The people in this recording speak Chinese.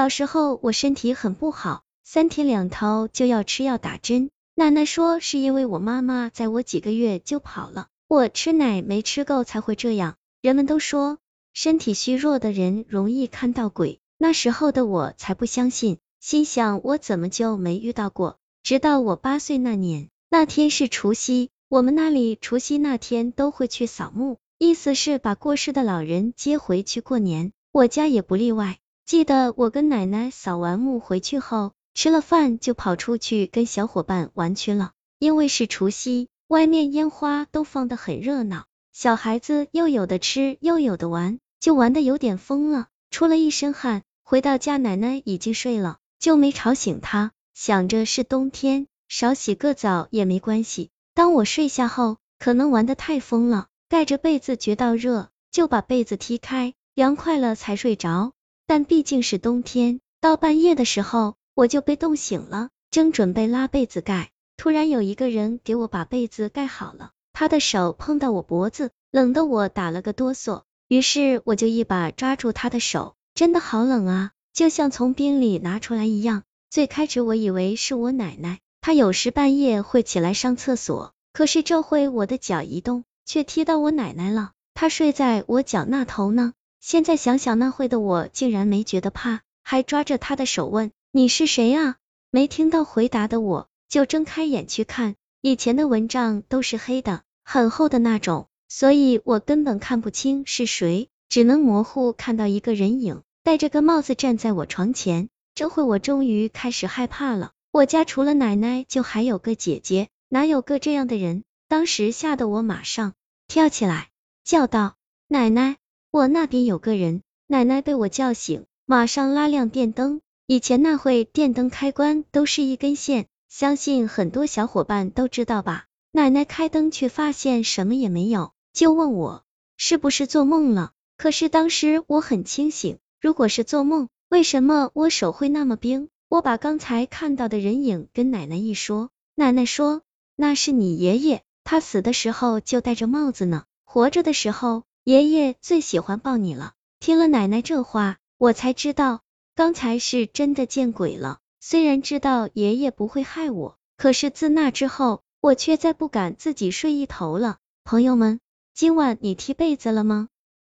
小时候我身体很不好，三天两头就要吃药打针。奶奶说是因为我妈妈在我几个月就跑了，我吃奶没吃够才会这样。人们都说身体虚弱的人容易看到鬼，那时候的我才不相信，心想我怎么就没遇到过？直到我八岁那年，那天是除夕，我们那里除夕那天都会去扫墓。意思是把过世的老人接回去过年，我家也不例外。记得我跟奶奶扫完墓回去后，吃了饭就跑出去跟小伙伴玩去了。因为是除夕，外面烟花都放得很热闹，小孩子又有的吃又有的玩，就玩的有点疯了，出了一身汗。回到家，奶奶已经睡了，就没吵醒她。想着是冬天，少洗个澡也没关系。当我睡下后，可能玩的太疯了。盖着被子觉到热，就把被子踢开，凉快了才睡着。但毕竟是冬天，到半夜的时候我就被冻醒了，正准备拉被子盖，突然有一个人给我把被子盖好了，他的手碰到我脖子，冷得我打了个哆嗦。于是我就一把抓住他的手，真的好冷啊，就像从冰里拿出来一样。最开始我以为是我奶奶，她有时半夜会起来上厕所，可是这回我的脚一动。却踢到我奶奶了，她睡在我脚那头呢。现在想想那会的我竟然没觉得怕，还抓着他的手问你是谁啊？没听到回答的我就睁开眼去看，以前的蚊帐都是黑的，很厚的那种，所以我根本看不清是谁，只能模糊看到一个人影，戴着个帽子站在我床前。这会我终于开始害怕了。我家除了奶奶就还有个姐姐，哪有个这样的人？当时吓得我马上。跳起来，叫道：“奶奶，我那边有个人。”奶奶被我叫醒，马上拉亮电灯。以前那会电灯开关都是一根线，相信很多小伙伴都知道吧？奶奶开灯却发现什么也没有，就问我是不是做梦了。可是当时我很清醒，如果是做梦，为什么我手会那么冰？我把刚才看到的人影跟奶奶一说，奶奶说那是你爷爷。他死的时候就戴着帽子呢，活着的时候爷爷最喜欢抱你了。听了奶奶这话，我才知道刚才是真的见鬼了。虽然知道爷爷不会害我，可是自那之后，我却再不敢自己睡一头了。朋友们，今晚你踢被子了吗？